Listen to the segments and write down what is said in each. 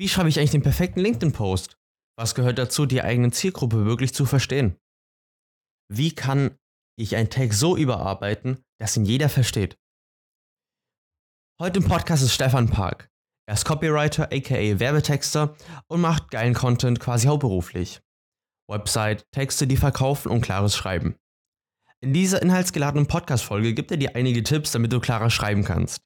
Wie schreibe ich eigentlich den perfekten LinkedIn-Post? Was gehört dazu, die eigene Zielgruppe wirklich zu verstehen? Wie kann ich einen Text so überarbeiten, dass ihn jeder versteht? Heute im Podcast ist Stefan Park. Er ist Copywriter, aka Werbetexter und macht geilen Content quasi hauptberuflich. Website, Texte, die verkaufen und klares Schreiben. In dieser inhaltsgeladenen Podcast-Folge gibt er dir einige Tipps, damit du klarer schreiben kannst.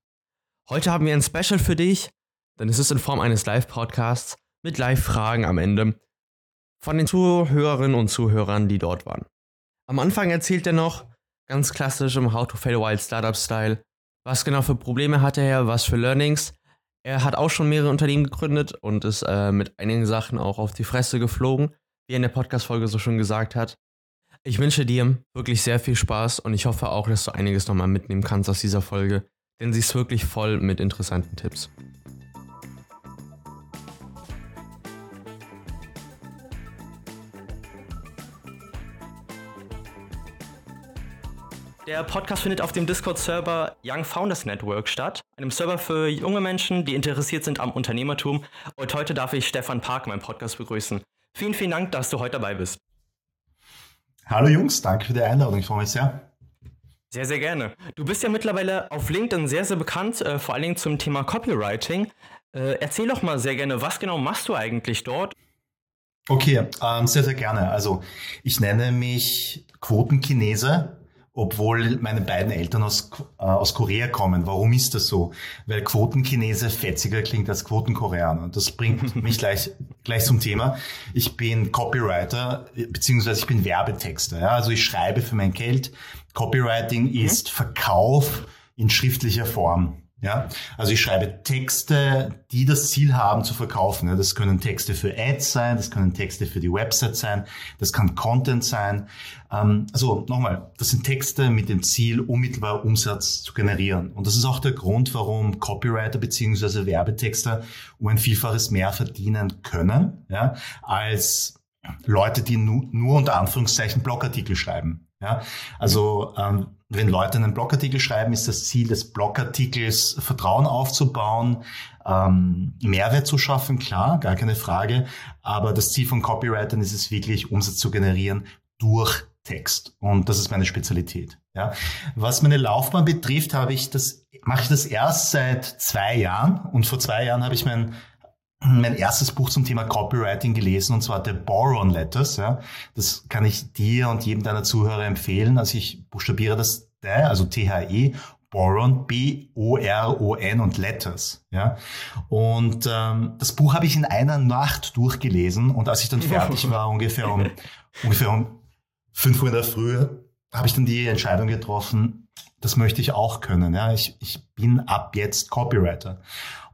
Heute haben wir ein Special für dich, denn es ist in Form eines Live-Podcasts mit Live-Fragen am Ende von den Zuhörerinnen und Zuhörern, die dort waren. Am Anfang erzählt er noch, ganz klassisch im How to Fail Wild Startup-Style, was genau für Probleme hatte er, was für Learnings. Er hat auch schon mehrere Unternehmen gegründet und ist äh, mit einigen Sachen auch auf die Fresse geflogen, wie er in der Podcast-Folge so schon gesagt hat. Ich wünsche dir wirklich sehr viel Spaß und ich hoffe auch, dass du einiges nochmal mitnehmen kannst aus dieser Folge, denn sie ist wirklich voll mit interessanten Tipps. Der Podcast findet auf dem Discord-Server Young Founders Network statt, einem Server für junge Menschen, die interessiert sind am Unternehmertum. Und heute darf ich Stefan Park, meinen Podcast, begrüßen. Vielen, vielen Dank, dass du heute dabei bist. Hallo Jungs, danke für die Einladung, ich freue mich sehr. Sehr, sehr gerne. Du bist ja mittlerweile auf LinkedIn sehr, sehr bekannt, äh, vor allen Dingen zum Thema Copywriting. Äh, erzähl doch mal sehr gerne, was genau machst du eigentlich dort? Okay, ähm, sehr, sehr gerne. Also ich nenne mich Quotenchinese obwohl meine beiden Eltern aus, äh, aus Korea kommen. Warum ist das so? Weil Quotenchinese fetziger klingt als Quotenkoreaner. Das bringt mich gleich, gleich zum Thema. Ich bin Copywriter, beziehungsweise ich bin Werbetexter. Ja? Also ich schreibe für mein Geld. Copywriting mhm. ist Verkauf in schriftlicher Form. Ja, also ich schreibe Texte, die das Ziel haben zu verkaufen. Das können Texte für Ads sein, das können Texte für die Website sein, das kann Content sein. Ähm, also nochmal, das sind Texte mit dem Ziel, unmittelbar Umsatz zu generieren. Und das ist auch der Grund, warum Copywriter beziehungsweise Werbetexter um ein Vielfaches mehr verdienen können, ja, als Leute, die nur, nur unter Anführungszeichen Blogartikel schreiben. Ja, also ähm, wenn Leute einen Blogartikel schreiben, ist das Ziel des Blogartikels Vertrauen aufzubauen, ähm, Mehrwert zu schaffen, klar, gar keine Frage. Aber das Ziel von Copywritern ist es wirklich, Umsatz zu generieren durch Text. Und das ist meine Spezialität. Ja. Was meine Laufbahn betrifft, habe ich das, mache ich das erst seit zwei Jahren. Und vor zwei Jahren habe ich mein mein erstes Buch zum Thema Copywriting gelesen und zwar The Boron Letters. Ja. Das kann ich dir und jedem deiner Zuhörer empfehlen. Also ich buchstabiere das, also T-H-E, Boron, B-O-R-O-N und Letters. Ja. Und ähm, das Buch habe ich in einer Nacht durchgelesen und als ich dann fertig war, ungefähr um, ungefähr um 5 Uhr in der Früh, habe ich dann die Entscheidung getroffen, das möchte ich auch können. Ja. Ich, ich bin ab jetzt Copywriter.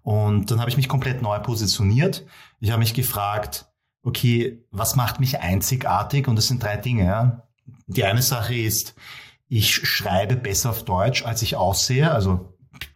Und dann habe ich mich komplett neu positioniert. Ich habe mich gefragt, okay, was macht mich einzigartig? Und das sind drei Dinge. Ja. Die eine Sache ist, ich schreibe besser auf Deutsch, als ich aussehe. Also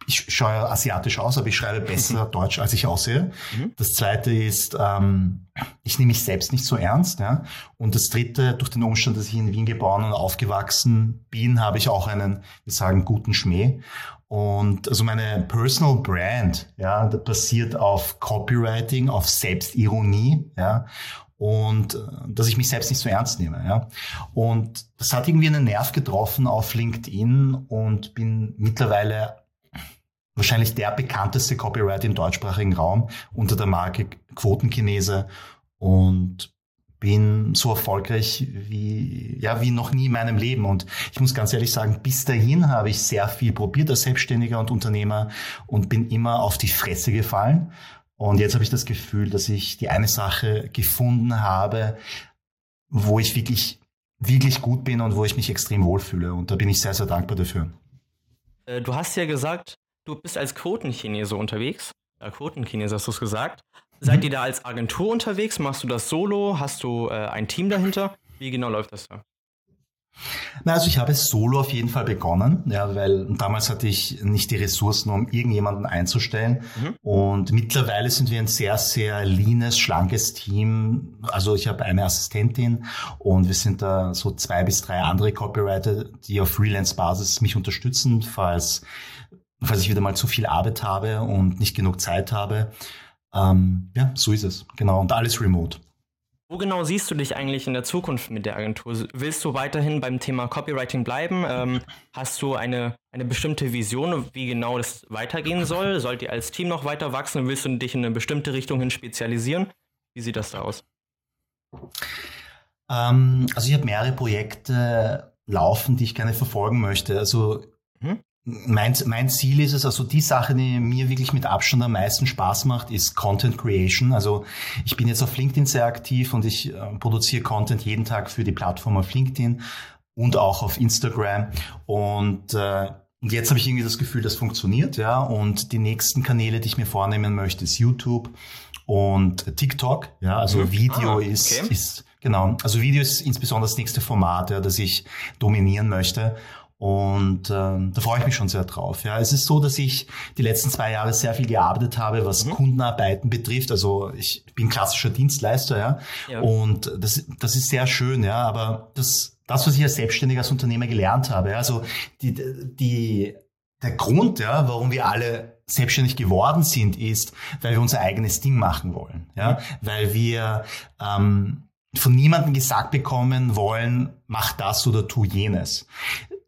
ich schaue asiatisch aus, aber ich schreibe besser Deutsch, als ich aussehe. Mhm. Das zweite ist, ähm, ich nehme mich selbst nicht so ernst. Ja? Und das dritte, durch den Umstand, dass ich in Wien geboren und aufgewachsen bin, habe ich auch einen, wir sagen, guten Schmäh. Und also meine Personal Brand, ja, basiert auf Copywriting, auf Selbstironie, ja, und äh, dass ich mich selbst nicht so ernst nehme, ja. Und das hat irgendwie einen Nerv getroffen auf LinkedIn und bin mittlerweile wahrscheinlich der bekannteste Copywriter im deutschsprachigen Raum unter der Marke Quotenchinese und bin so erfolgreich wie, ja, wie noch nie in meinem Leben. Und ich muss ganz ehrlich sagen, bis dahin habe ich sehr viel probiert als Selbstständiger und Unternehmer und bin immer auf die Fresse gefallen. Und jetzt habe ich das Gefühl, dass ich die eine Sache gefunden habe, wo ich wirklich, wirklich gut bin und wo ich mich extrem wohlfühle. Und da bin ich sehr, sehr dankbar dafür. Äh, du hast ja gesagt, du bist als Quotenchinese unterwegs. Äh, Quotenchinese hast du es gesagt. Seid ihr da als Agentur unterwegs? Machst du das solo? Hast du äh, ein Team dahinter? Wie genau läuft das da? Na, also ich habe solo auf jeden Fall begonnen, ja, weil damals hatte ich nicht die Ressourcen, um irgendjemanden einzustellen. Mhm. Und mittlerweile sind wir ein sehr, sehr leanes, schlankes Team. Also ich habe eine Assistentin und wir sind da so zwei bis drei andere Copywriter, die auf Freelance-Basis mich unterstützen, falls, falls ich wieder mal zu viel Arbeit habe und nicht genug Zeit habe. ähm, ja, so ist es. Genau. Und alles remote. Wo genau siehst du dich eigentlich in der Zukunft mit der Agentur? Willst du weiterhin beim Thema Copywriting bleiben? Ähm, hast du eine, eine bestimmte Vision, wie genau das weitergehen soll? Sollt ihr als Team noch weiter wachsen? Willst du dich in eine bestimmte Richtung hin spezialisieren? Wie sieht das da aus? Ähm, also ich habe mehrere Projekte laufen, die ich gerne verfolgen möchte. Also hm? Mein, mein Ziel ist es, also die Sache, die mir wirklich mit Abstand am meisten Spaß macht, ist Content Creation. Also ich bin jetzt auf LinkedIn sehr aktiv und ich äh, produziere Content jeden Tag für die Plattform auf LinkedIn und auch auf Instagram. Und äh, jetzt habe ich irgendwie das Gefühl, das funktioniert, ja. Und die nächsten Kanäle, die ich mir vornehmen möchte, ist YouTube und TikTok. Ja, also mhm. Video ah, okay. ist, ist genau. Also Video ist insbesondere das nächste Format, ja, das ich dominieren möchte. Und ähm, da freue ich mich schon sehr drauf. Ja, es ist so, dass ich die letzten zwei Jahre sehr viel gearbeitet habe, was mhm. Kundenarbeiten betrifft. Also ich bin klassischer Dienstleister, ja. ja. Und das, das ist sehr schön, ja. Aber das, das, was ich als Selbstständiger, als Unternehmer gelernt habe, ja, also die, die, der Grund, ja, warum wir alle selbstständig geworden sind, ist, weil wir unser eigenes Ding machen wollen, ja, mhm. weil wir ähm, von niemandem gesagt bekommen wollen, mach das oder tu jenes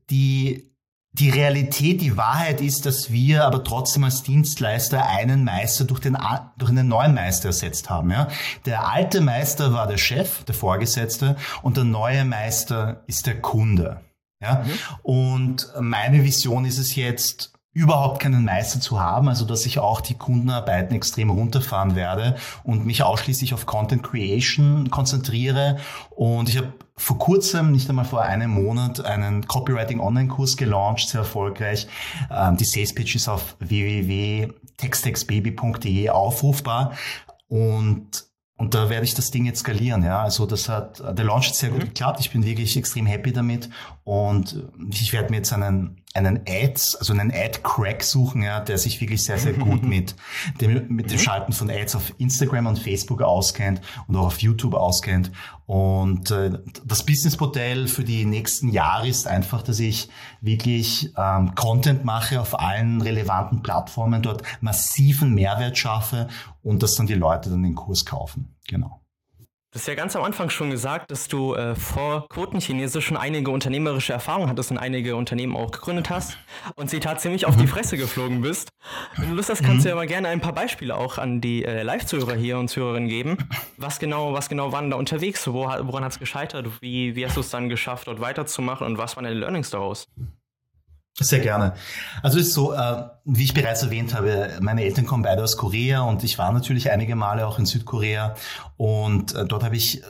die, die Realität, die Wahrheit ist, dass wir aber trotzdem als Dienstleister einen Meister durch, den, durch einen neuen Meister ersetzt haben. Ja? Der alte Meister war der Chef, der Vorgesetzte, und der neue Meister ist der Kunde. Ja? Mhm. Und meine Vision ist es jetzt, überhaupt keinen Meister zu haben, also dass ich auch die Kundenarbeiten extrem runterfahren werde und mich ausschließlich auf Content Creation konzentriere. Und ich habe vor kurzem, nicht einmal vor einem Monat, einen Copywriting Online-Kurs gelauncht, sehr erfolgreich. Ähm, die Sales Pitch ist auf www.textextbaby.de aufrufbar. Und und da werde ich das Ding jetzt skalieren, ja. Also das hat, der Launch hat sehr gut mhm. geklappt. Ich bin wirklich extrem happy damit. Und ich werde mir jetzt einen, einen Ads, also einen Ad-Crack suchen, ja, der sich wirklich sehr, sehr gut mit dem, mit dem mhm. Schalten von Ads auf Instagram und Facebook auskennt und auch auf YouTube auskennt. Und äh, das Businessmodell für die nächsten Jahre ist einfach, dass ich wirklich ähm, Content mache auf allen relevanten Plattformen, dort massiven Mehrwert schaffe und dass dann die Leute dann den Kurs kaufen. Genau. Du hast ja ganz am Anfang schon gesagt, dass du äh, vor Quotenchinesisch schon einige unternehmerische Erfahrungen hattest und einige Unternehmen auch gegründet hast und sie ziemlich auf die mhm. Fresse geflogen bist. Wenn du Lust hast, kannst du mhm. ja mal gerne ein paar Beispiele auch an die äh, Live-Zuhörer hier und Zuhörerinnen geben. Was genau, was genau waren da unterwegs? Wo, woran hat es gescheitert? Wie, wie hast du es dann geschafft, dort weiterzumachen und was waren deine Learnings daraus? Sehr gerne. Also ist so, äh, wie ich bereits erwähnt habe, meine Eltern kommen beide aus Korea und ich war natürlich einige Male auch in Südkorea und äh, dort habe ich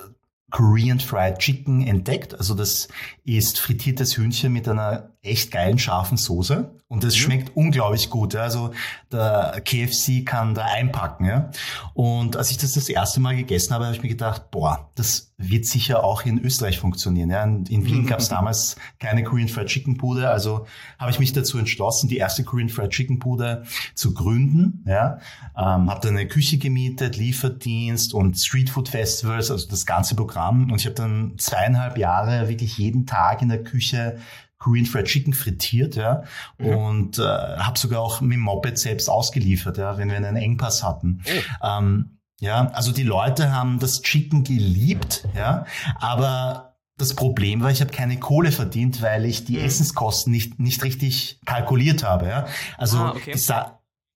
Korean Fried Chicken entdeckt. Also das ist frittiertes Hühnchen mit einer echt geilen scharfen Soße und das mhm. schmeckt unglaublich gut. Ja. Also der KFC kann da einpacken. Ja. Und als ich das das erste Mal gegessen habe, habe ich mir gedacht, boah, das wird sicher auch in Österreich funktionieren. Ja. In Wien gab es damals keine Korean Fried Chicken Bude, also habe ich mich dazu entschlossen, die erste Korean Fried Chicken Bude zu gründen. Ja. Ähm, habe dann eine Küche gemietet, Lieferdienst und Street Food Festivals, also das ganze Programm. Und ich habe dann zweieinhalb Jahre wirklich jeden Tag in der Küche Korean Fried Chicken frittiert, ja, mhm. und äh, habe sogar auch mit dem Moped selbst ausgeliefert, ja, wenn wir einen Engpass hatten. Oh. Ähm, ja, also die Leute haben das Chicken geliebt, ja, aber das Problem war, ich habe keine Kohle verdient, weil ich die mhm. Essenskosten nicht nicht richtig kalkuliert habe, ja. Also ah, okay.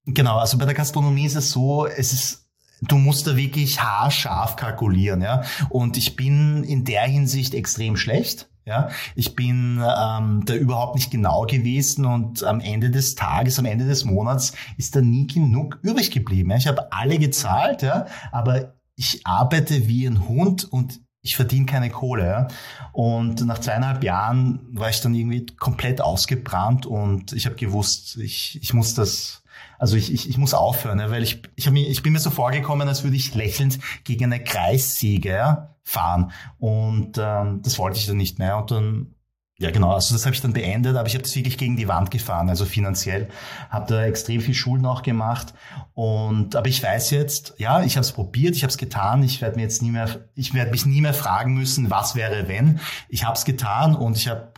genau, also bei der Gastronomie ist es so, es ist du musst da wirklich haarscharf kalkulieren, ja. Und ich bin in der Hinsicht extrem schlecht. Ja, ich bin ähm, da überhaupt nicht genau gewesen und am Ende des Tages, am Ende des Monats ist da nie genug übrig geblieben. Ja. Ich habe alle gezahlt, ja, aber ich arbeite wie ein Hund und ich verdiene keine Kohle. Ja. Und nach zweieinhalb Jahren war ich dann irgendwie komplett ausgebrannt und ich habe gewusst, ich, ich muss das also ich, ich, ich muss aufhören, ja, weil ich, ich, hab mir, ich bin mir so vorgekommen, als würde ich lächelnd gegen eine Kreissäge fahren. Und ähm, das wollte ich dann nicht mehr. Und dann ja, genau. Also das habe ich dann beendet, aber ich habe das wirklich gegen die Wand gefahren, also finanziell. Habe da extrem viel Schulden auch gemacht. Und aber ich weiß jetzt, ja, ich habe es probiert, ich habe es getan. Ich werde mir jetzt nie mehr, ich werde mich nie mehr fragen müssen, was wäre wenn. Ich habe es getan und ich habe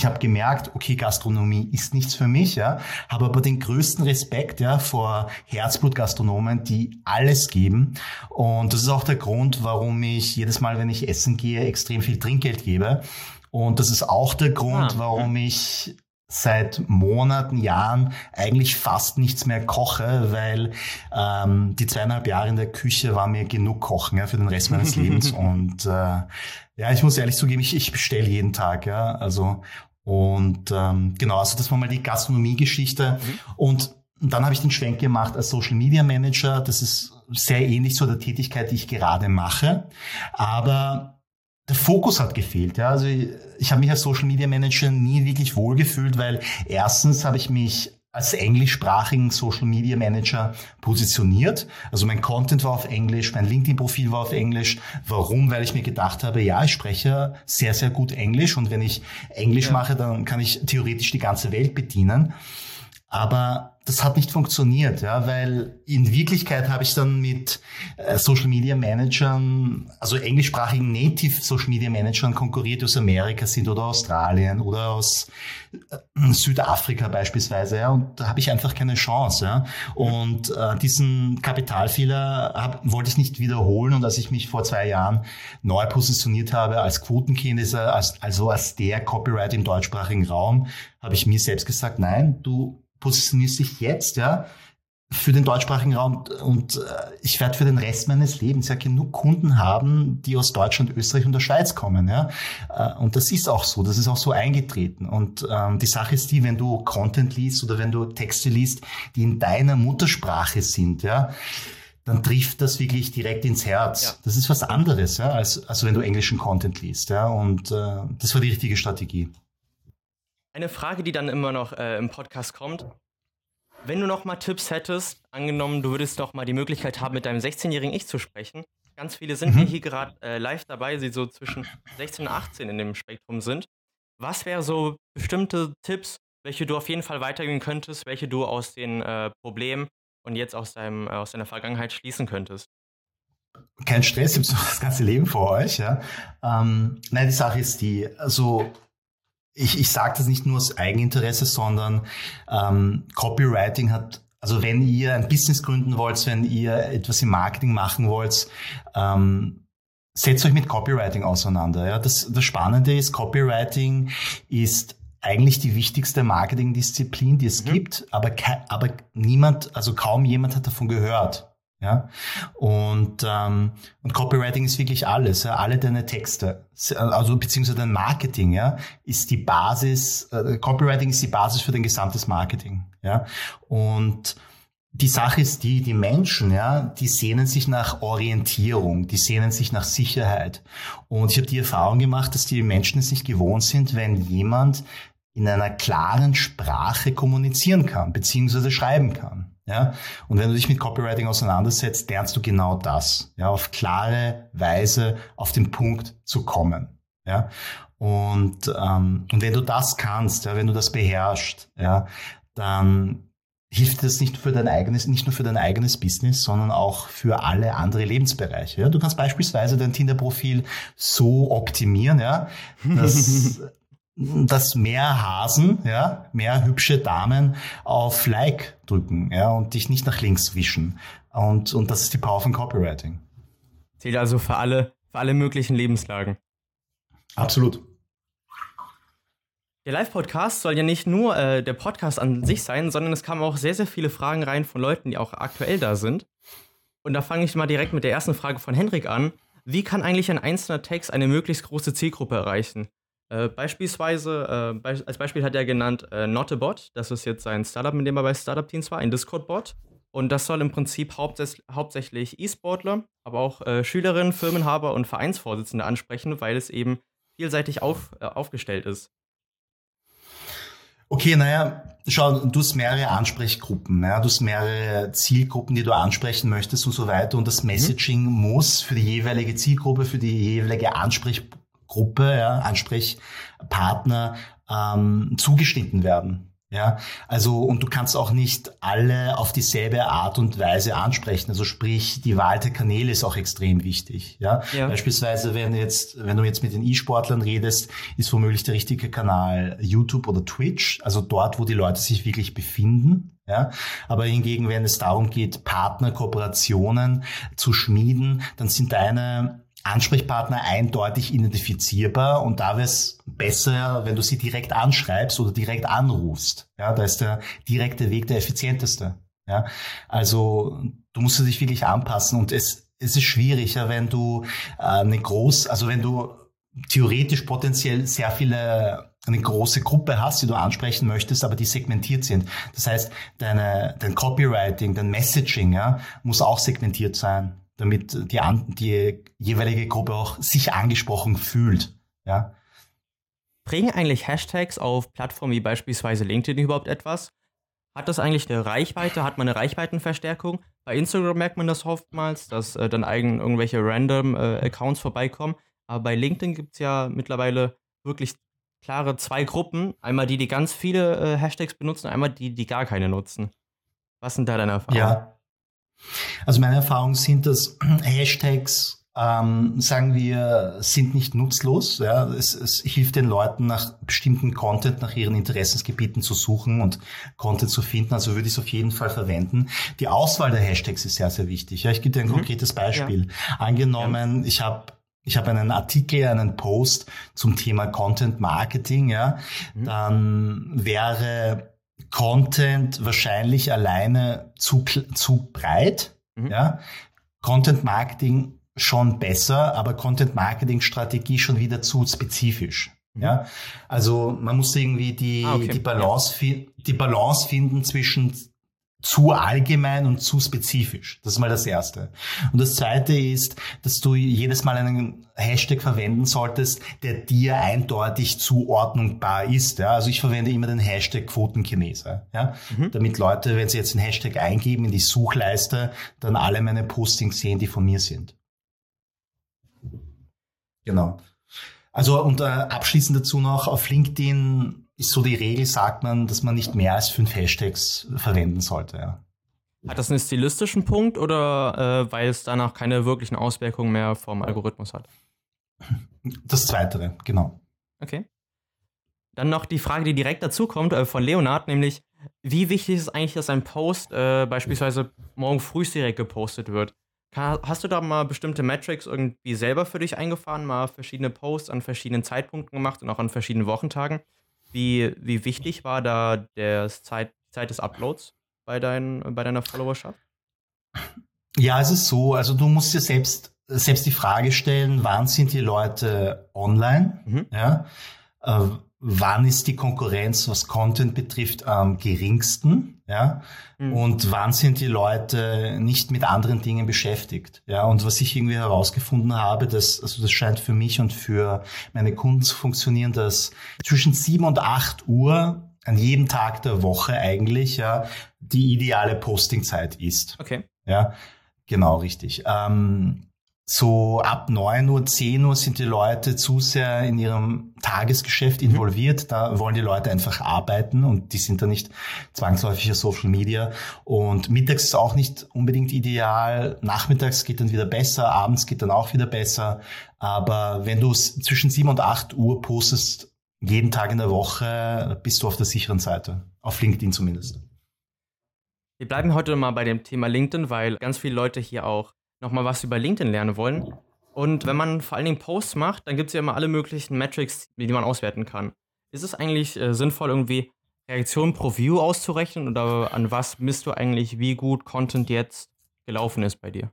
ich habe gemerkt, okay, Gastronomie ist nichts für mich, ja, habe aber den größten Respekt ja vor Herzblutgastronomen, die alles geben. Und das ist auch der Grund, warum ich jedes Mal, wenn ich essen gehe, extrem viel Trinkgeld gebe. Und das ist auch der Grund, ah, warum ich seit Monaten, Jahren eigentlich fast nichts mehr koche, weil ähm, die zweieinhalb Jahre in der Küche war mir genug Kochen ja, für den Rest meines Lebens. Und äh, ja, ich muss ehrlich zugeben, ich, ich bestelle jeden Tag, ja. Also und ähm, genau, also das war mal die Gastronomie-Geschichte. Mhm. Und dann habe ich den Schwenk gemacht als Social Media Manager. Das ist sehr ähnlich zu der Tätigkeit, die ich gerade mache. Aber der Fokus hat gefehlt. Ja. Also ich, ich habe mich als Social Media Manager nie wirklich wohlgefühlt, weil erstens habe ich mich als englischsprachigen Social Media Manager positioniert. Also mein Content war auf Englisch, mein LinkedIn-Profil war auf Englisch. Warum? Weil ich mir gedacht habe, ja, ich spreche sehr, sehr gut Englisch und wenn ich Englisch ja. mache, dann kann ich theoretisch die ganze Welt bedienen. Aber das hat nicht funktioniert, ja, weil in Wirklichkeit habe ich dann mit äh, Social Media Managern, also englischsprachigen Native Social Media Managern konkurriert, die aus Amerika sind oder Australien oder aus äh, Südafrika beispielsweise, ja, und da habe ich einfach keine Chance, ja. Und äh, diesen Kapitalfehler hab, wollte ich nicht wiederholen und als ich mich vor zwei Jahren neu positioniert habe als Quotenkind, als, also als der Copyright im deutschsprachigen Raum, habe ich mir selbst gesagt, nein, du positionierst dich jetzt, ja, für den deutschsprachigen Raum und äh, ich werde für den Rest meines Lebens ja genug Kunden haben, die aus Deutschland, Österreich und der Schweiz kommen. Ja? Äh, und das ist auch so, das ist auch so eingetreten. Und ähm, die Sache ist die, wenn du Content liest oder wenn du Texte liest, die in deiner Muttersprache sind, ja, dann trifft das wirklich direkt ins Herz. Ja. Das ist was anderes, ja, als, als wenn du englischen Content liest. Ja? Und äh, das war die richtige Strategie. Eine Frage, die dann immer noch äh, im Podcast kommt. Wenn du noch mal Tipps hättest, angenommen, du würdest doch mal die Möglichkeit haben, mit deinem 16-jährigen Ich zu sprechen. Ganz viele sind mhm. hier gerade äh, live dabei, die so zwischen 16 und 18 in dem Spektrum sind. Was wären so bestimmte Tipps, welche du auf jeden Fall weitergehen könntest, welche du aus den äh, Problemen und jetzt aus, deinem, äh, aus deiner Vergangenheit schließen könntest? Kein Stress, ihr habt noch das ganze Leben vor euch. Ja? Ähm, nein, die Sache ist die, also ich, ich sage das nicht nur aus Eigeninteresse, sondern ähm, Copywriting hat, also wenn ihr ein Business gründen wollt, wenn ihr etwas im Marketing machen wollt, ähm, setzt euch mit Copywriting auseinander. Ja? Das, das Spannende ist, Copywriting ist eigentlich die wichtigste Marketingdisziplin, die es mhm. gibt, aber, aber niemand, also kaum jemand hat davon gehört. Ja, und, ähm, und Copywriting ist wirklich alles, ja? alle deine Texte, also beziehungsweise dein Marketing, ja, ist die Basis, äh, Copywriting ist die Basis für dein gesamtes Marketing, ja, und die Sache ist die, die Menschen, ja, die sehnen sich nach Orientierung, die sehnen sich nach Sicherheit. Und ich habe die Erfahrung gemacht, dass die Menschen es nicht gewohnt sind, wenn jemand in einer klaren Sprache kommunizieren kann, beziehungsweise schreiben kann. Ja? Und wenn du dich mit Copywriting auseinandersetzt, lernst du genau das, ja, auf klare Weise auf den Punkt zu kommen. Ja? Und, ähm, und wenn du das kannst, ja, wenn du das beherrschst, ja, dann hilft das nicht für dein eigenes, nicht nur für dein eigenes Business, sondern auch für alle andere Lebensbereiche. Ja? Du kannst beispielsweise dein Tinder-Profil so optimieren, ja, dass dass mehr Hasen, ja, mehr hübsche Damen auf Like drücken, ja, und dich nicht nach links wischen. Und, und das ist die Power von Copywriting. Zählt also für alle, für alle möglichen Lebenslagen. Absolut. Der Live-Podcast soll ja nicht nur äh, der Podcast an sich sein, sondern es kamen auch sehr, sehr viele Fragen rein von Leuten, die auch aktuell da sind. Und da fange ich mal direkt mit der ersten Frage von Henrik an. Wie kann eigentlich ein einzelner Text eine möglichst große Zielgruppe erreichen? Äh, beispielsweise, äh, be als Beispiel hat er genannt äh, Not a Bot. Das ist jetzt sein Startup, mit dem er bei Startup Teams war, ein Discord-Bot. Und das soll im Prinzip hauptsächlich, hauptsächlich E-Sportler, aber auch äh, Schülerinnen, Firmenhaber und Vereinsvorsitzende ansprechen, weil es eben vielseitig auf, äh, aufgestellt ist. Okay, naja, schau, du hast mehrere Ansprechgruppen, ja, du hast mehrere Zielgruppen, die du ansprechen möchtest und so weiter. Und das mhm. Messaging mhm. muss für die jeweilige Zielgruppe, für die jeweilige Ansprechgruppe Gruppe, ja, Ansprechpartner ähm, zugeschnitten werden. Ja, also und du kannst auch nicht alle auf dieselbe Art und Weise ansprechen. Also sprich, die Wahl der Kanäle ist auch extrem wichtig. Ja, ja. beispielsweise wenn jetzt, wenn du jetzt mit den E-Sportlern redest, ist womöglich der richtige Kanal YouTube oder Twitch, also dort, wo die Leute sich wirklich befinden. Ja, aber hingegen, wenn es darum geht, Partner, Kooperationen zu schmieden, dann sind deine Ansprechpartner eindeutig identifizierbar und da wäre es besser, wenn du sie direkt anschreibst oder direkt anrufst. Ja, da ist der direkte Weg der effizienteste. Ja, also du musst dich wirklich anpassen und es, es ist schwieriger, wenn du äh, eine groß, also wenn du theoretisch potenziell sehr viele eine große Gruppe hast, die du ansprechen möchtest, aber die segmentiert sind. Das heißt, deine, dein Copywriting, dein Messaging ja, muss auch segmentiert sein damit die, die jeweilige Gruppe auch sich angesprochen fühlt. Ja. Bringen eigentlich Hashtags auf Plattformen wie beispielsweise LinkedIn überhaupt etwas? Hat das eigentlich eine Reichweite? Hat man eine Reichweitenverstärkung? Bei Instagram merkt man das oftmals, dass äh, dann eigen irgendwelche random äh, Accounts vorbeikommen. Aber bei LinkedIn gibt es ja mittlerweile wirklich klare zwei Gruppen. Einmal die, die ganz viele äh, Hashtags benutzen, einmal die, die gar keine nutzen. Was sind da deine Erfahrungen? Ja, also meine Erfahrungen sind, dass Hashtags ähm, sagen wir, sind nicht nutzlos. Ja. Es, es hilft den Leuten nach bestimmten Content, nach ihren Interessensgebieten zu suchen und Content zu finden. Also würde ich es auf jeden Fall verwenden. Die Auswahl der Hashtags ist sehr, sehr wichtig. Ja, ich gebe dir ein mhm. konkretes Beispiel. Ja. Angenommen, ja. ich habe ich habe einen Artikel, einen Post zum Thema Content Marketing, ja, mhm. dann wäre Content wahrscheinlich alleine zu, zu breit. Mhm. Ja? Content Marketing schon besser, aber Content Marketing Strategie schon wieder zu spezifisch. Mhm. Ja, also man muss irgendwie die, ah, okay. die Balance, ja. die Balance finden zwischen zu allgemein und zu spezifisch. Das ist mal das Erste. Und das Zweite ist, dass du jedes Mal einen Hashtag verwenden solltest, der dir eindeutig zuordnungbar ist. Ja? Also ich verwende immer den Hashtag Quotenchinese, ja? Mhm. damit Leute, wenn sie jetzt den Hashtag eingeben in die Suchleiste, dann alle meine Postings sehen, die von mir sind. Genau. Also und äh, abschließend dazu noch auf LinkedIn ist so die Regel, sagt man, dass man nicht mehr als fünf Hashtags verwenden sollte. Ja. Hat das einen stilistischen Punkt oder äh, weil es danach keine wirklichen Auswirkungen mehr vom Algorithmus hat? Das Zweite, genau. Okay. Dann noch die Frage, die direkt dazu kommt äh, von Leonard, nämlich wie wichtig ist es eigentlich, dass ein Post äh, beispielsweise morgen früh direkt gepostet wird? Hast du da mal bestimmte Metrics irgendwie selber für dich eingefahren, mal verschiedene Posts an verschiedenen Zeitpunkten gemacht und auch an verschiedenen Wochentagen? Wie, wie wichtig war da der Zeit, Zeit des Uploads bei, dein, bei deiner Followerschaft? Ja, es ist so. Also du musst dir selbst, selbst die Frage stellen, wann sind die Leute online? Mhm. Ja? Äh, wann ist die Konkurrenz, was Content betrifft, am geringsten, ja, mhm. und wann sind die Leute nicht mit anderen Dingen beschäftigt, ja, und was ich irgendwie herausgefunden habe, dass, also das scheint für mich und für meine Kunden zu funktionieren, dass zwischen sieben und acht Uhr an jedem Tag der Woche eigentlich, ja, die ideale Postingzeit ist. Okay. Ja, genau, richtig. Ähm, so ab neun Uhr, zehn Uhr sind die Leute zu sehr in ihrem Tagesgeschäft mhm. involviert. Da wollen die Leute einfach arbeiten und die sind da nicht zwangsläufig auf Social Media. Und mittags ist auch nicht unbedingt ideal. Nachmittags geht dann wieder besser, abends geht dann auch wieder besser. Aber wenn du zwischen sieben und acht Uhr postest, jeden Tag in der Woche, bist du auf der sicheren Seite. Auf LinkedIn zumindest. Wir bleiben heute mal bei dem Thema LinkedIn, weil ganz viele Leute hier auch nochmal was über LinkedIn lernen wollen. Und wenn man vor allen Dingen Posts macht, dann gibt es ja immer alle möglichen Metrics, die man auswerten kann. Ist es eigentlich äh, sinnvoll, irgendwie Reaktionen pro View auszurechnen oder an was misst du eigentlich, wie gut Content jetzt gelaufen ist bei dir?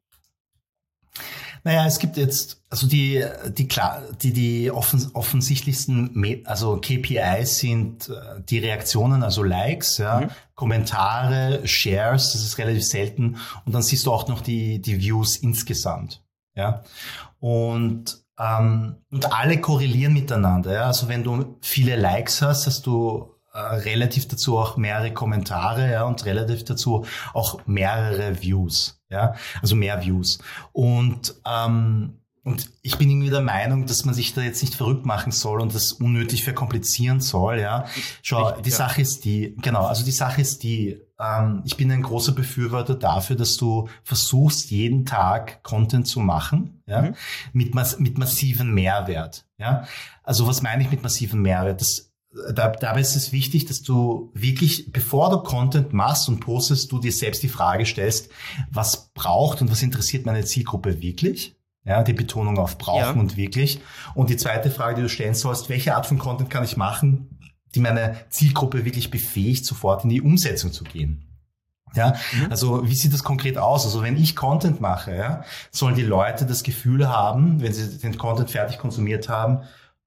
Naja, es gibt jetzt, also die, die klar, die, die offen, offensichtlichsten, also KPIs sind äh, die Reaktionen, also Likes, ja, mhm. Kommentare, Shares, das ist relativ selten. Und dann siehst du auch noch die, die Views insgesamt, ja. Und, ähm, und alle korrelieren miteinander, ja. Also wenn du viele Likes hast, hast du relativ dazu auch mehrere Kommentare, ja, und relativ dazu auch mehrere Views. Ja, also mehr Views. Und ähm, und ich bin irgendwie der Meinung, dass man sich da jetzt nicht verrückt machen soll und das unnötig verkomplizieren soll, ja. Schau, Richtig, die ja. Sache ist die, genau, also die Sache ist die, ähm, ich bin ein großer Befürworter dafür, dass du versuchst, jeden Tag Content zu machen, ja, mhm. mit, mit massiven Mehrwert, ja. Also was meine ich mit massiven Mehrwert? Das, da, dabei ist es wichtig, dass du wirklich, bevor du Content machst und postest, du dir selbst die Frage stellst, was braucht und was interessiert meine Zielgruppe wirklich? Ja, die Betonung auf brauchen ja. und wirklich. Und die zweite Frage, die du stellen sollst, welche Art von Content kann ich machen, die meine Zielgruppe wirklich befähigt, sofort in die Umsetzung zu gehen? Ja, mhm. also wie sieht das konkret aus? Also wenn ich Content mache, ja, sollen die Leute das Gefühl haben, wenn sie den Content fertig konsumiert haben,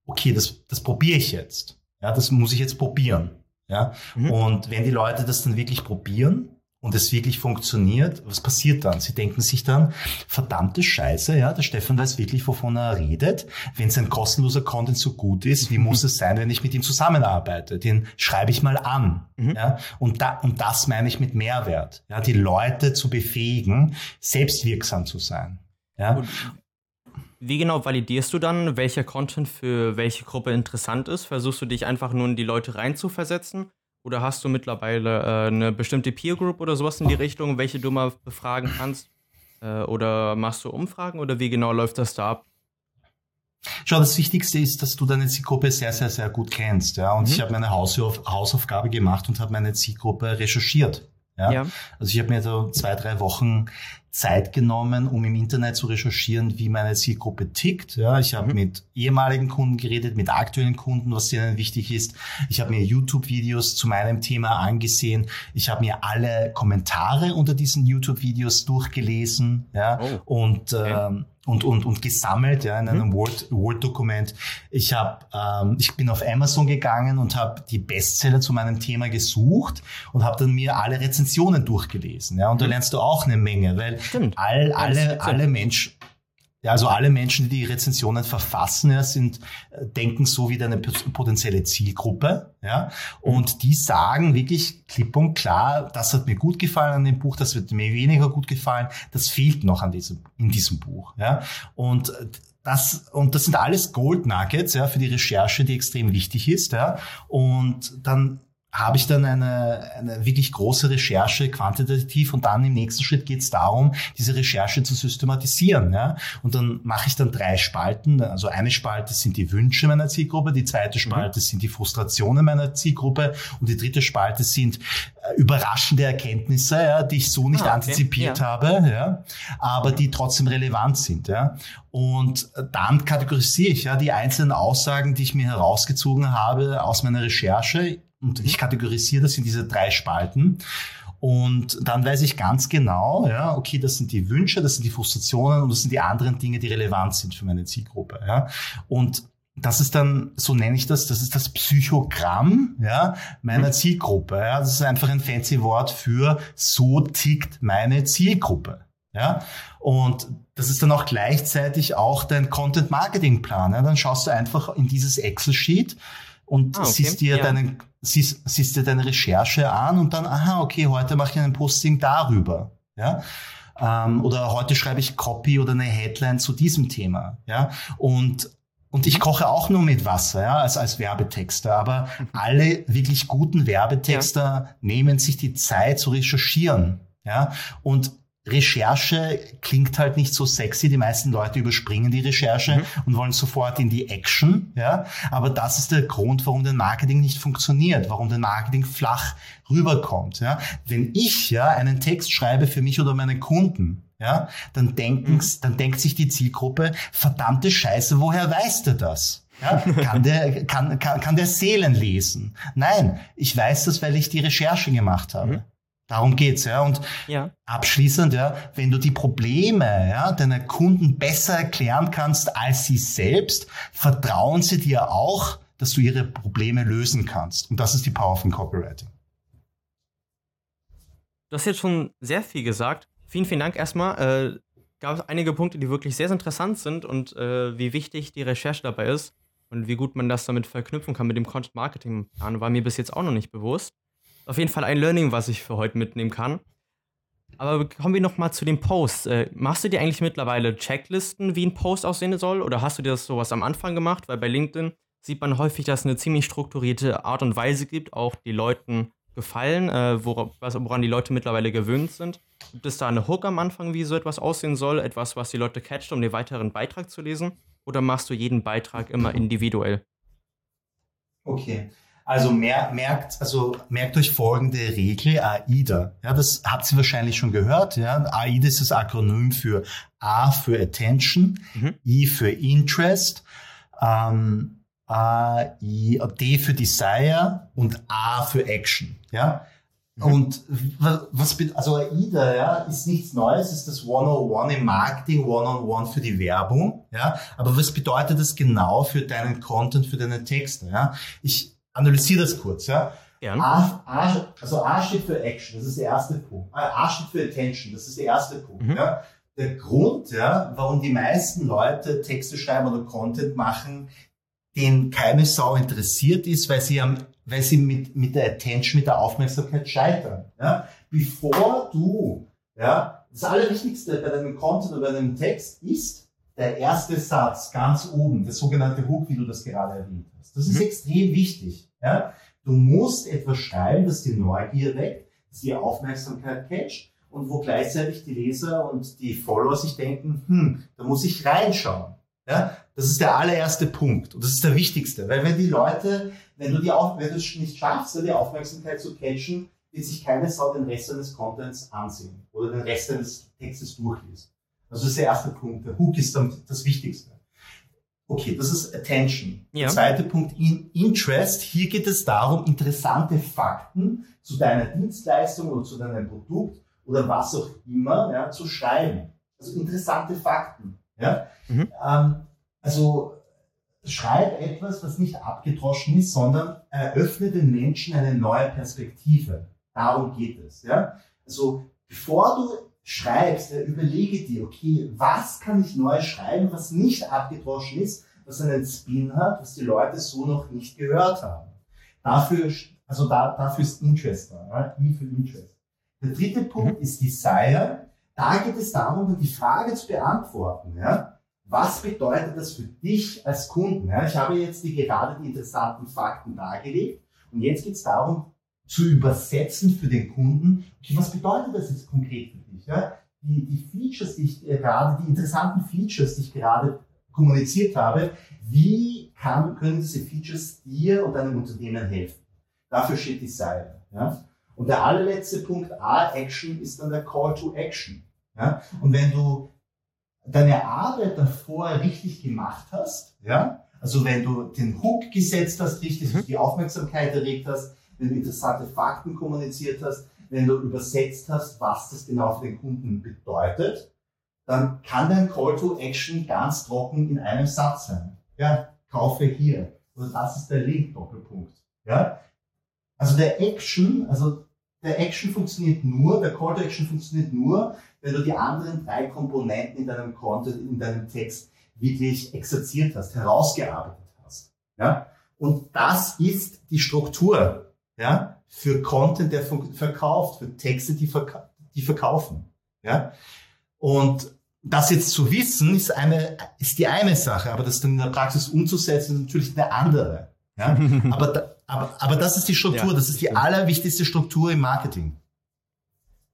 okay, das, das probiere ich jetzt. Ja, das muss ich jetzt probieren. Ja, mhm. und wenn die Leute das dann wirklich probieren, und es wirklich funktioniert, was passiert dann? Sie denken sich dann, verdammte Scheiße, ja, der Stefan weiß wirklich, wovon er redet. Wenn sein kostenloser Content so gut ist, wie muss es sein, wenn ich mit ihm zusammenarbeite? Den schreibe ich mal an. Mhm. Ja, und, da, und das meine ich mit Mehrwert. Ja, die Leute zu befähigen, selbstwirksam zu sein. Ja. Und wie genau validierst du dann, welcher Content für welche Gruppe interessant ist? Versuchst du dich einfach nur in die Leute reinzuversetzen? Oder hast du mittlerweile äh, eine bestimmte Peer Group oder sowas in die Richtung, welche du mal befragen kannst? Äh, oder machst du Umfragen oder wie genau läuft das da ab? Schau, das Wichtigste ist, dass du deine Zielgruppe sehr, sehr, sehr gut kennst. Ja? Und mhm. ich habe meine Hausauf Hausaufgabe gemacht und habe meine Zielgruppe recherchiert. Ja? ja. Also ich habe mir so zwei, drei Wochen Zeit genommen, um im Internet zu recherchieren, wie meine Zielgruppe tickt. Ja, ich habe mhm. mit ehemaligen Kunden geredet, mit aktuellen Kunden, was denen wichtig ist. Ich habe mir YouTube-Videos zu meinem Thema angesehen. Ich habe mir alle Kommentare unter diesen YouTube-Videos durchgelesen. Ja, oh. und okay. ähm, und, und, und gesammelt ja, in einem mhm. Word-Dokument. Word ich, hab, ähm, ich bin auf Amazon gegangen und habe die Bestseller zu meinem Thema gesucht und habe dann mir alle Rezensionen durchgelesen. Ja, und mhm. da lernst du auch eine Menge, weil Stimmt. all, alle, alle Menschen, ja, also alle Menschen, die die Rezensionen verfassen, ja, sind, äh, denken so wie deine potenzielle Zielgruppe, ja. Und die sagen wirklich klipp und klar, das hat mir gut gefallen an dem Buch, das wird mir weniger gut gefallen, das fehlt noch an diesem, in diesem Buch, ja. Und das, und das sind alles Gold Nuggets, ja, für die Recherche, die extrem wichtig ist, ja. Und dann habe ich dann eine, eine wirklich große Recherche quantitativ und dann im nächsten Schritt geht es darum, diese Recherche zu systematisieren. Ja? Und dann mache ich dann drei Spalten. Also eine Spalte sind die Wünsche meiner Zielgruppe, die zweite mhm. Spalte mhm. sind die Frustrationen meiner Zielgruppe und die dritte Spalte sind äh, überraschende Erkenntnisse, ja, die ich so nicht ah, okay. antizipiert ja. habe, ja, aber die trotzdem relevant sind. Ja. Und dann kategorisiere ich ja die einzelnen Aussagen, die ich mir herausgezogen habe aus meiner Recherche und ich kategorisiere das in diese drei Spalten. Und dann weiß ich ganz genau, ja, okay, das sind die Wünsche, das sind die Frustrationen und das sind die anderen Dinge, die relevant sind für meine Zielgruppe. Ja. Und das ist dann, so nenne ich das, das ist das Psychogramm ja, meiner mhm. Zielgruppe. Ja. Das ist einfach ein fancy Wort für so tickt meine Zielgruppe. Ja. Und das ist dann auch gleichzeitig auch dein Content-Marketing-Plan. Ja. Dann schaust du einfach in dieses Excel-Sheet und ah, okay. siehst dir ja. deinen siehst, siehst dir deine Recherche an und dann, aha, okay, heute mache ich ein Posting darüber. Ja? Ähm, oder heute schreibe ich Copy oder eine Headline zu diesem Thema. Ja? Und und ich koche auch nur mit Wasser, ja, als, als Werbetexter. Aber alle wirklich guten Werbetexter ja. nehmen sich die Zeit zu recherchieren. Ja, und Recherche klingt halt nicht so sexy. Die meisten Leute überspringen die Recherche mhm. und wollen sofort in die Action. Ja, aber das ist der Grund, warum dein Marketing nicht funktioniert, warum dein Marketing flach rüberkommt. Ja, wenn ich ja einen Text schreibe für mich oder meine Kunden, ja, dann denken, mhm. dann denkt sich die Zielgruppe, verdammte Scheiße, woher weiß der das? Ja, kann der, kann, kann, kann der Seelen lesen? Nein, ich weiß das, weil ich die Recherche gemacht habe. Mhm. Darum geht's, ja. Und ja. abschließend, ja, wenn du die Probleme ja, deiner Kunden besser erklären kannst als sie selbst, vertrauen sie dir auch, dass du ihre Probleme lösen kannst. Und das ist die Power von Copywriting. Du hast jetzt schon sehr viel gesagt. Vielen, vielen Dank erstmal. Äh, gab es einige Punkte, die wirklich sehr, sehr interessant sind und äh, wie wichtig die Recherche dabei ist und wie gut man das damit verknüpfen kann mit dem Content Marketing Plan, war mir bis jetzt auch noch nicht bewusst auf jeden Fall ein Learning, was ich für heute mitnehmen kann. Aber kommen wir nochmal zu den Posts. Äh, machst du dir eigentlich mittlerweile Checklisten, wie ein Post aussehen soll? Oder hast du dir das sowas am Anfang gemacht? Weil bei LinkedIn sieht man häufig, dass es eine ziemlich strukturierte Art und Weise gibt, auch die Leuten gefallen, äh, woran die Leute mittlerweile gewöhnt sind. Gibt es da eine Hook am Anfang, wie so etwas aussehen soll? Etwas, was die Leute catcht, um den weiteren Beitrag zu lesen? Oder machst du jeden Beitrag immer individuell? Okay. Also mer merkt, also merkt euch folgende Regel, AIDA. Ja, das habt ihr wahrscheinlich schon gehört. Ja, AIDA ist das Akronym für A für Attention, mhm. I für Interest, ähm, A, I, D für Desire und A für Action. Ja, mhm. und was, also AIDA, ja, ist nichts Neues, ist das 101 im Marketing, 101 für die Werbung, ja. Aber was bedeutet das genau für deinen Content, für deine Texte, ja? Ich, analysiere das kurz, ja. A, A, also A steht für Action, das ist der erste Punkt. Äh, A steht für Attention, das ist der erste Punkt. Mhm. Ja. Der Grund, ja, warum die meisten Leute Texte schreiben oder Content machen, den keine Sau interessiert ist, weil sie, am, weil sie mit, mit der Attention, mit der Aufmerksamkeit scheitern. Ja. Bevor du, ja, das Allerwichtigste bei deinem Content oder bei deinem Text ist, der erste Satz ganz oben, der sogenannte Hook, wie du das gerade erwähnt hast. Das ist mhm. extrem wichtig. Ja? Du musst etwas schreiben, das die Neugier weckt, das die Aufmerksamkeit catcht und wo gleichzeitig die Leser und die Follower sich denken, hm, da muss ich reinschauen. Ja? Das ist der allererste Punkt und das ist der wichtigste, weil wenn die Leute, wenn du die auch, wenn du es nicht schaffst, die Aufmerksamkeit zu catchen, wird sich keine Sau den Rest deines Contents ansehen oder den Rest deines Textes durchlesen. Also das ist der erste Punkt. Der Hook ist dann das Wichtigste. Okay, das ist Attention. Ja. Der zweite Punkt, in Interest. Hier geht es darum, interessante Fakten zu deiner Dienstleistung oder zu deinem Produkt oder was auch immer ja, zu schreiben. Also interessante Fakten. Ja? Mhm. Ähm, also schreib etwas, was nicht abgedroschen ist, sondern eröffne den Menschen eine neue Perspektive. Darum geht es. Ja? Also bevor du schreibst, überlege dir, okay, was kann ich neu schreiben, was nicht abgedroschen ist, was einen Spin hat, was die Leute so noch nicht gehört haben. Dafür, also da, dafür ist Interest da? I für Interest. Der dritte Punkt mhm. ist Desire. Da geht es darum, die Frage zu beantworten. Ja? Was bedeutet das für dich als Kunden? Ja? Ich habe jetzt die, gerade die interessanten Fakten dargelegt und jetzt geht es darum, zu übersetzen für den Kunden. Okay, was bedeutet das jetzt konkret für dich? Ja? Die, die Features, die ich äh, gerade, die interessanten Features, die ich gerade kommuniziert habe, wie kann, können diese Features dir und deinem Unternehmen helfen? Dafür steht die Seite. Ja? Und der allerletzte Punkt, A, Action, ist dann der Call to Action. Ja? Und wenn du deine Arbeit davor richtig gemacht hast, ja, also wenn du den Hook gesetzt hast, richtig mhm. die Aufmerksamkeit erregt hast, wenn du interessante Fakten kommuniziert hast, wenn du übersetzt hast, was das genau für den Kunden bedeutet, dann kann dein Call to Action ganz trocken in einem Satz sein. Ja, kaufe hier. Oder das ist der Link, Doppelpunkt. Ja, also der Action, also der Action funktioniert nur, der Call to Action funktioniert nur, wenn du die anderen drei Komponenten in deinem Content, in deinem Text wirklich exerziert hast, herausgearbeitet hast. Ja? Und das ist die Struktur ja, für Content, der verkauft, für Texte, die, verka die verkaufen. Ja? Und das jetzt zu wissen, ist, eine, ist die eine Sache, aber das dann in der Praxis umzusetzen, ist natürlich eine andere. Ja? aber, da, aber, aber das ist die Struktur, ja, das ist die allerwichtigste Struktur im Marketing.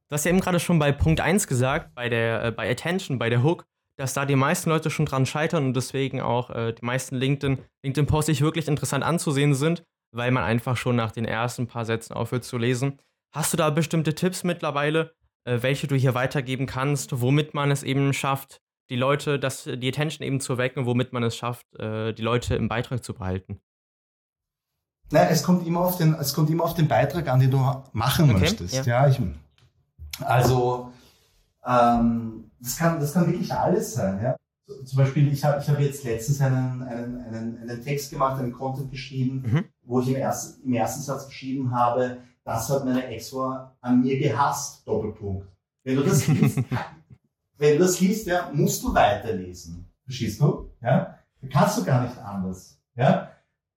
Du hast ja eben gerade schon bei Punkt 1 gesagt, bei der äh, bei Attention, bei der Hook, dass da die meisten Leute schon dran scheitern und deswegen auch äh, die meisten LinkedIn, LinkedIn-Posts nicht wirklich interessant anzusehen sind weil man einfach schon nach den ersten paar Sätzen aufhört zu lesen. Hast du da bestimmte Tipps mittlerweile, äh, welche du hier weitergeben kannst, womit man es eben schafft, die Leute, das, die Attention eben zu wecken, womit man es schafft, äh, die Leute im Beitrag zu behalten? Nein, es kommt immer auf den, es kommt immer auf den Beitrag an, den du machen okay, möchtest. Ja, ja ich, also ähm, das kann, das kann wirklich alles sein. Ja zum Beispiel, ich habe ich hab jetzt letztens einen, einen, einen, einen Text gemacht, einen Content geschrieben, mhm. wo ich im ersten, im ersten Satz geschrieben habe, das hat meine Ex-Frau an mir gehasst, Doppelpunkt. Wenn du das liest, wenn du das liest, ja, musst du weiterlesen. Verstehst du? Ja? Da kannst du gar nicht anders. Ja?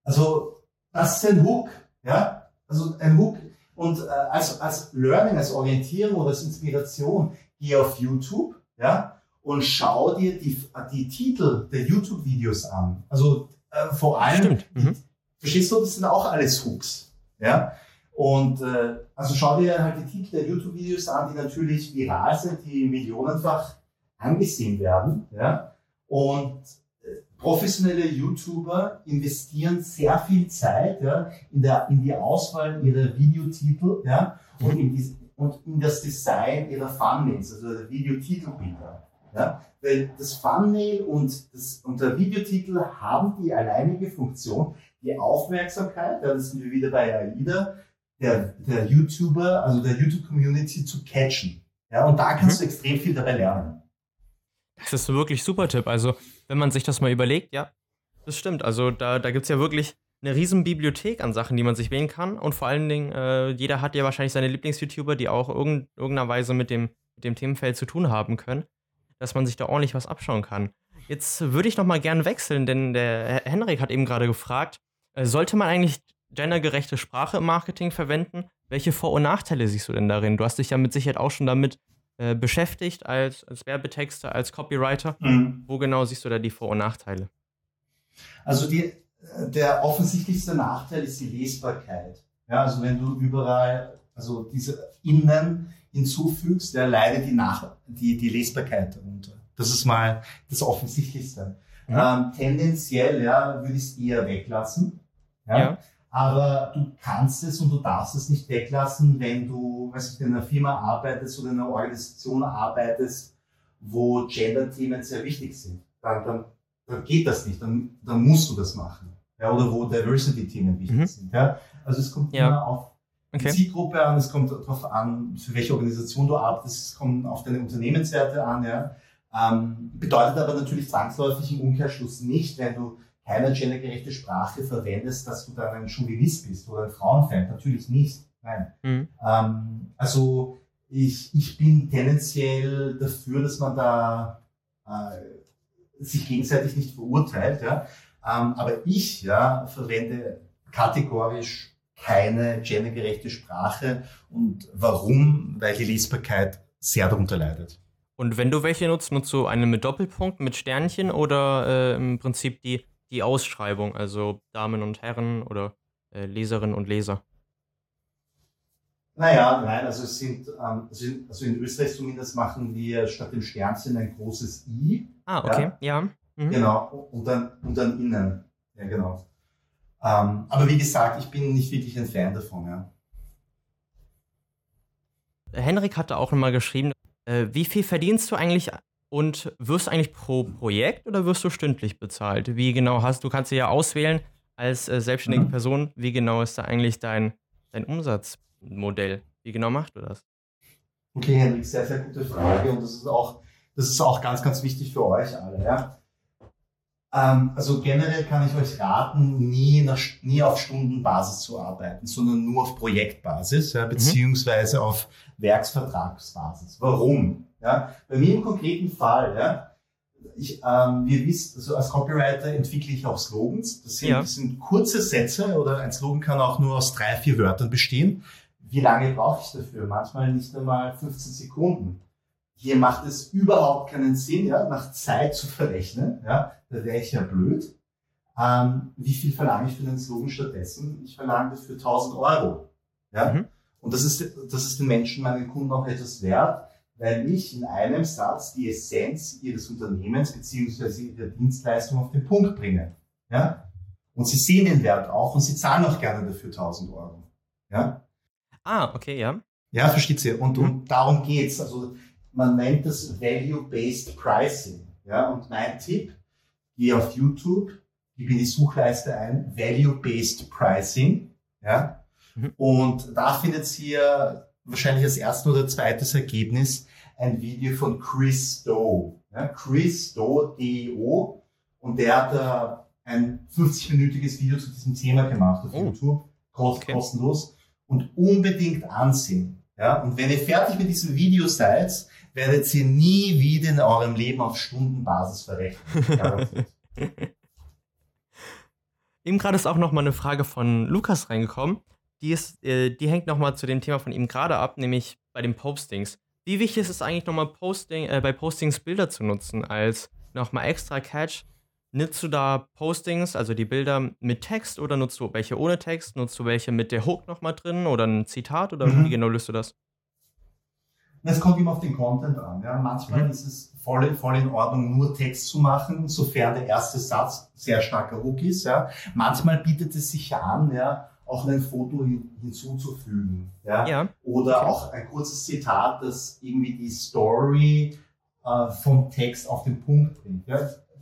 Also, das ist ein Hook. Ja? Also, ein Hook. Und äh, als, als Learning, als Orientierung oder als Inspiration, geh auf YouTube, ja, und schau dir die, die Titel der YouTube-Videos an. Also äh, vor allem, mhm. verstehst du, das sind auch alles Hooks, ja. Und äh, also schau dir halt die Titel der YouTube-Videos an, die natürlich viral sind, die millionenfach angesehen werden, ja. Und professionelle YouTuber investieren sehr viel Zeit ja, in, der, in die Auswahl ihrer Videotitel ja, und, in die, und in das Design ihrer Thumbnails, also der Videotitelbilder. Ja. Weil das Thumbnail und, das, und der Videotitel haben die alleinige Funktion, die Aufmerksamkeit, ja, das sind wir wieder bei AIDA, der, der YouTuber, also der YouTube-Community zu catchen. Ja, und da kannst mhm. du extrem viel dabei lernen. Das ist wirklich super Tipp. Also wenn man sich das mal überlegt, ja, das stimmt. Also da, da gibt es ja wirklich eine riesen Bibliothek an Sachen, die man sich wählen kann. Und vor allen Dingen, äh, jeder hat ja wahrscheinlich seine Lieblings-YouTuber, die auch irgend, irgendeiner Weise mit dem, mit dem Themenfeld zu tun haben können, dass man sich da ordentlich was abschauen kann. Jetzt würde ich noch mal gern wechseln, denn der Henrik hat eben gerade gefragt, äh, sollte man eigentlich gendergerechte Sprache im Marketing verwenden? Welche Vor- und Nachteile siehst du denn darin? Du hast dich ja mit Sicherheit auch schon damit äh, beschäftigt als, als Werbetexter, als Copywriter. Mhm. Wo genau siehst du da die Vor- und Nachteile? Also die, der offensichtlichste Nachteil ist die Lesbarkeit. Ja, also wenn du überall, also diese Innen hinzufügst, ja, leidet die, Nach die, die Lesbarkeit darunter. Das ist mal das Offensichtlichste. Mhm. Ähm, tendenziell ja, würde ich es eher weglassen. Ja? ja aber du kannst es und du darfst es nicht weglassen, wenn du weiß ich, in einer Firma arbeitest oder in einer Organisation arbeitest, wo Gender-Themen sehr wichtig sind. Dann, dann, dann geht das nicht, dann, dann musst du das machen. Ja, oder wo Diversity-Themen wichtig mhm. sind. Ja? Also es kommt ja. immer auf okay. die Zielgruppe an, es kommt darauf an, für welche Organisation du arbeitest, es kommt auf deine Unternehmenswerte an. Ja? Ähm, bedeutet aber natürlich zwangsläufig im Umkehrschluss nicht, wenn du keine gendergerechte Sprache verwendest, dass du dann ein Chauvinist bist oder ein Frauenfeind. Natürlich nicht. Nein. Mhm. Ähm, also ich, ich bin tendenziell dafür, dass man da äh, sich gegenseitig nicht verurteilt. Ja? Ähm, aber ich ja, verwende kategorisch keine gendergerechte Sprache. Und warum? Weil die Lesbarkeit sehr darunter leidet. Und wenn du welche nutzt, nutzt du eine mit Doppelpunkt, mit Sternchen oder äh, im Prinzip die die Ausschreibung, also Damen und Herren oder äh, Leserinnen und Leser? Naja, nein, also es sind, ähm, also, in, also Österreich zumindest machen wir statt dem Sternchen ein großes I. Ah, okay, ja. ja. Mhm. Genau, und dann, und dann innen. Ja, genau. Ähm, aber wie gesagt, ich bin nicht wirklich ein Fan davon, ja. Henrik hatte auch nochmal geschrieben, äh, wie viel verdienst du eigentlich und wirst du eigentlich pro Projekt oder wirst du stündlich bezahlt? Wie genau hast du, kannst du ja auswählen als äh, selbstständige mhm. Person, wie genau ist da eigentlich dein, dein Umsatzmodell? Wie genau machst du das? Okay, Henrik, sehr, sehr gute Frage und das ist auch, das ist auch ganz, ganz wichtig für euch alle. Ja? Ähm, also generell kann ich euch raten, nie, nach, nie auf Stundenbasis zu arbeiten, sondern nur auf Projektbasis, ja, mhm. beziehungsweise mhm. auf Werksvertragsbasis. Warum? Ja, bei mir im konkreten Fall, ja, ich, ähm, wir wissen, also als Copywriter entwickle ich auch Slogans. Das sind, ja. das sind kurze Sätze oder ein Slogan kann auch nur aus drei, vier Wörtern bestehen. Wie lange brauche ich dafür? Manchmal nicht einmal 15 Sekunden. Hier macht es überhaupt keinen Sinn, ja, nach Zeit zu verrechnen. Ja, da wäre ich ja blöd. Ähm, wie viel verlange ich für den Slogan stattdessen? Ich verlange dafür 1000 Euro. Ja? Mhm. Und das ist, das ist den Menschen, meinen Kunden auch etwas wert weil ich in einem Satz die Essenz ihres Unternehmens beziehungsweise ihrer Dienstleistung auf den Punkt bringe. Ja? Und sie sehen den Wert auch und sie zahlen auch gerne dafür 1000 Euro. Ja? Ah, okay, ja. Ja, versteht sie. Und, mhm. und darum geht's. Also man nennt das Value-Based Pricing. Ja? Und mein Tipp, geh auf YouTube, gib in die Suchleiste ein, Value-Based Pricing. Ja? Mhm. Und da findet ihr wahrscheinlich als erstes oder zweites Ergebnis ein Video von Chris Doe. Ja, Chris Doe, DEO. Und der hat da ein 50-minütiges Video zu diesem Thema gemacht auf oh. YouTube. Kost, okay. Kostenlos. Und unbedingt ansehen. Ja, und wenn ihr fertig mit diesem Video seid, werdet ihr nie wieder in eurem Leben auf Stundenbasis verrechnen. Eben gerade ist auch noch mal eine Frage von Lukas reingekommen. die, ist, äh, die hängt nochmal zu dem Thema von ihm gerade ab, nämlich bei den Postings. Wie wichtig ist es eigentlich nochmal Posting, äh, bei Postings Bilder zu nutzen als nochmal extra Catch? Nutzt du da Postings, also die Bilder mit Text oder nutzt du welche ohne Text? Nutzt du welche mit der Hook nochmal drin oder ein Zitat oder mhm. wie genau löst du das? Es kommt immer auf den Content an. Ja. Manchmal mhm. ist es voll, voll in Ordnung, nur Text zu machen, sofern der erste Satz sehr starker Hook ist. Ja. Manchmal bietet es sich an, ja, auch ein Foto hin, hinzuzufügen. Ja. ja. Oder okay. auch ein kurzes Zitat, das irgendwie die Story äh, vom Text auf den Punkt bringt. Ja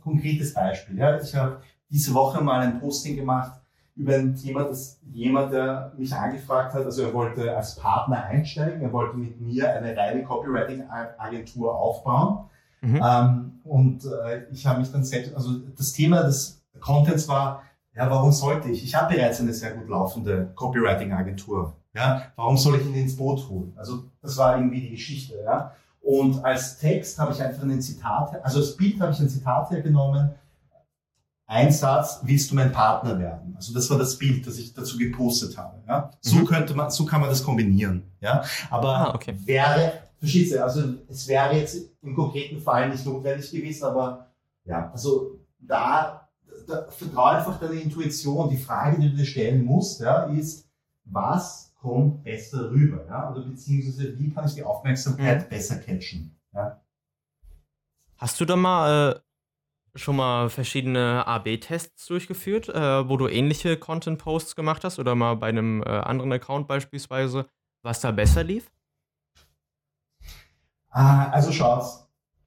konkretes Beispiel. Ja. Ich habe diese Woche mal ein Posting gemacht über ein Thema, das jemand, der mich angefragt hat, also er wollte als Partner einsteigen, er wollte mit mir eine reine Copywriting-Agentur aufbauen. Mhm. Ähm, und äh, ich habe mich dann selbst, also das Thema des Contents war, ja, warum sollte ich? Ich habe bereits eine sehr gut laufende Copywriting-Agentur. Ja, warum soll ich ihn ins Boot holen? Also das war irgendwie die Geschichte. Ja. Und als Text habe ich einfach ein Zitat, also als Bild habe ich ein Zitat hergenommen. Ein Satz, willst du mein Partner werden? Also das war das Bild, das ich dazu gepostet habe. Ja? So mhm. könnte man, so kann man das kombinieren. Ja? Aber ah, okay. wäre, verstehst du, also es wäre jetzt im konkreten Fall nicht notwendig gewesen, aber ja, also da, da vertraue einfach deiner Intuition. Die Frage, die du dir stellen musst, ja, ist, was kommt besser rüber? Ja? Oder beziehungsweise wie kann ich die Aufmerksamkeit mhm. besser catchen? Ja? Hast du da mal äh, schon mal verschiedene AB-Tests durchgeführt, äh, wo du ähnliche Content-Posts gemacht hast oder mal bei einem äh, anderen Account beispielsweise, was da besser lief? Ah, also schaut,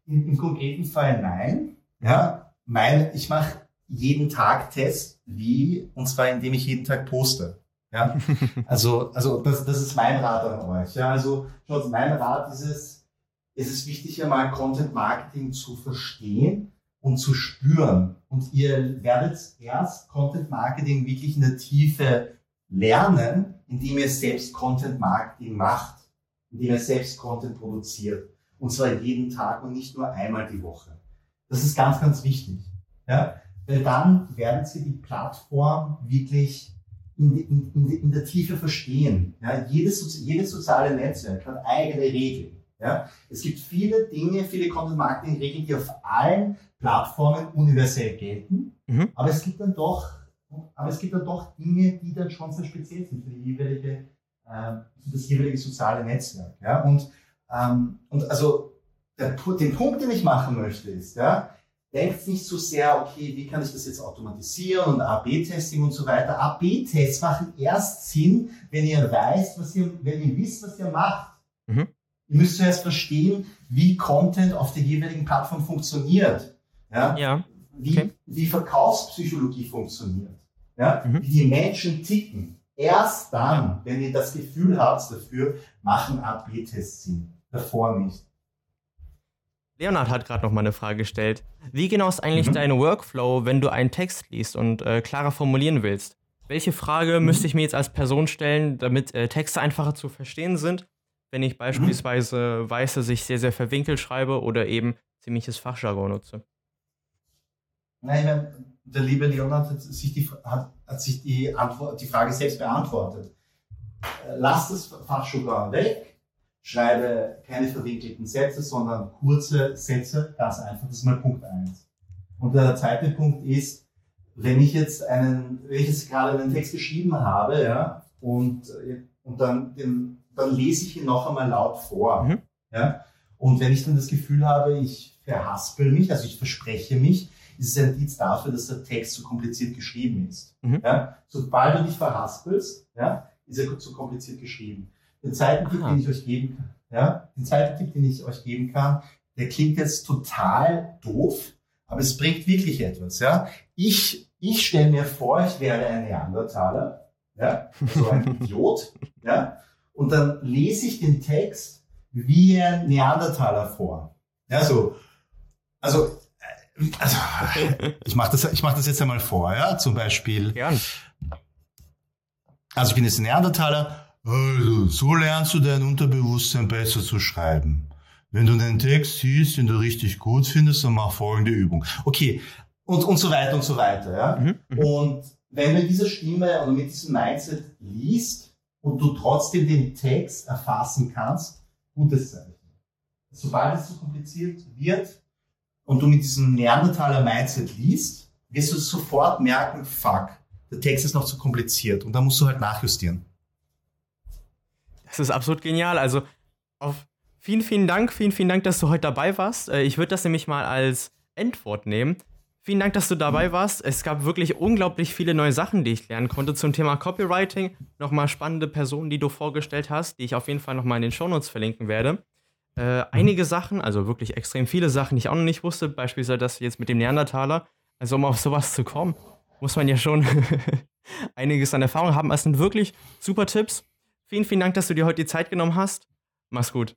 im, konkreten Fall nein. Ja, mein, ich mache jeden Tag Tests, wie, und zwar indem ich jeden Tag poste. Ja, also, also das, das ist mein Rat an euch. Ja, also schaut, mein Rat ist es, es ist wichtig, einmal Content Marketing zu verstehen und zu spüren. Und ihr werdet erst Content Marketing wirklich in der Tiefe lernen, indem ihr selbst Content Marketing macht, indem ihr selbst Content produziert. Und zwar jeden Tag und nicht nur einmal die Woche. Das ist ganz, ganz wichtig. Ja? Weil dann werden sie die Plattform wirklich in, in, in, der Tiefe verstehen. Ja, jedes, jedes soziale Netzwerk hat eigene Regeln. Ja, es gibt viele Dinge, viele Content-Marketing-Regeln, die auf allen Plattformen universell gelten. Mhm. Aber es gibt dann doch, aber es gibt dann doch Dinge, die dann schon sehr speziell sind für, jeweilige, äh, für das jeweilige soziale Netzwerk. Ja, und, ähm, und also der, den Punkt, den ich machen möchte, ist, ja, denkt nicht so sehr, okay, wie kann ich das jetzt automatisieren und A-B-Testing und so weiter. A-B-Tests machen erst Sinn, wenn ihr weißt, was ihr, wenn ihr wisst, was ihr macht. Mhm. Ihr müsst zuerst verstehen, wie Content auf der jeweiligen Plattform funktioniert. Ja. ja. Wie, okay. wie Verkaufspsychologie funktioniert. Ja. Mhm. Wie die Menschen ticken. Erst dann, wenn ihr das Gefühl habt dafür, machen A-B-Tests Sinn. Davor nicht. Leonard hat gerade noch mal eine Frage gestellt. Wie genau ist eigentlich mhm. dein Workflow, wenn du einen Text liest und äh, klarer formulieren willst? Welche Frage mhm. müsste ich mir jetzt als Person stellen, damit äh, Texte einfacher zu verstehen sind, wenn ich beispielsweise weiß, dass ich sehr, sehr verwinkelt schreibe oder eben ziemliches Fachjargon nutze? Nein, der liebe Leonard hat sich die, hat, hat sich die, Antwort, die Frage selbst beantwortet. Äh, lass das Fachjargon weg schreibe keine verwinkelten Sätze, sondern kurze Sätze, ganz einfach. Das ist mal Punkt eins. Und der zweite Punkt ist, wenn ich jetzt einen, wenn ich jetzt gerade einen Text geschrieben habe, ja, und, und dann, den, dann lese ich ihn noch einmal laut vor, mhm. ja. Und wenn ich dann das Gefühl habe, ich verhaspel mich, also ich verspreche mich, ist es ein Indiz dafür, dass der Text zu kompliziert geschrieben ist. Mhm. Ja? Sobald du dich verhaspelst, ja, ist er zu kompliziert geschrieben. Den zweiten Tipp, den ich euch geben kann, ja, den zweiten Tipp, den ich euch geben kann, der klingt jetzt total doof, aber es bringt wirklich etwas, ja. Ich, ich stelle mir vor, ich wäre ein Neandertaler, ja, so ein Idiot, ja, und dann lese ich den Text wie ein Neandertaler vor. Ja, so, also, äh, also ich mache das, ich mach das jetzt einmal vor, ja, zum Beispiel. Gern. Also ich bin jetzt ein Neandertaler also, so lernst du dein Unterbewusstsein besser zu schreiben. Wenn du den Text siehst, den du richtig gut findest, dann mach folgende Übung. Okay, und, und so weiter und so weiter. Ja? Mhm, mhm. Und wenn du mit dieser Stimme oder mit diesem Mindset liest, und du trotzdem den Text erfassen kannst, gutes Zeichen. Sobald es zu kompliziert wird und du mit diesem Neandertaler-Mindset liest, wirst du sofort merken, fuck, der Text ist noch zu kompliziert und da musst du halt nachjustieren. Das ist absolut genial. Also auf vielen, vielen Dank, vielen, vielen Dank, dass du heute dabei warst. Äh, ich würde das nämlich mal als Endwort nehmen. Vielen Dank, dass du dabei warst. Es gab wirklich unglaublich viele neue Sachen, die ich lernen konnte zum Thema Copywriting. Nochmal spannende Personen, die du vorgestellt hast, die ich auf jeden Fall nochmal in den Shownotes verlinken werde. Äh, einige Sachen, also wirklich extrem viele Sachen, die ich auch noch nicht wusste, beispielsweise das jetzt mit dem Neandertaler. Also um auf sowas zu kommen, muss man ja schon einiges an Erfahrung haben. Es sind wirklich super Tipps. Vielen, vielen Dank, dass du dir heute die Zeit genommen hast. Mach's gut.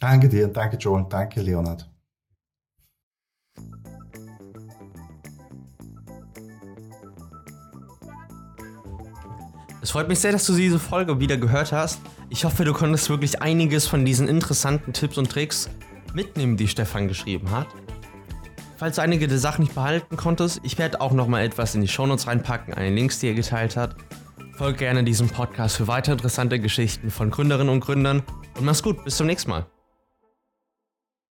Danke dir, danke Joel, danke Leonard. Es freut mich sehr, dass du diese Folge wieder gehört hast. Ich hoffe, du konntest wirklich einiges von diesen interessanten Tipps und Tricks mitnehmen, die Stefan geschrieben hat. Falls du einige der Sachen nicht behalten konntest, ich werde auch noch mal etwas in die Shownotes reinpacken, den Links, die er geteilt hat. Folge gerne diesem Podcast für weitere interessante Geschichten von Gründerinnen und Gründern und mach's gut, bis zum nächsten Mal.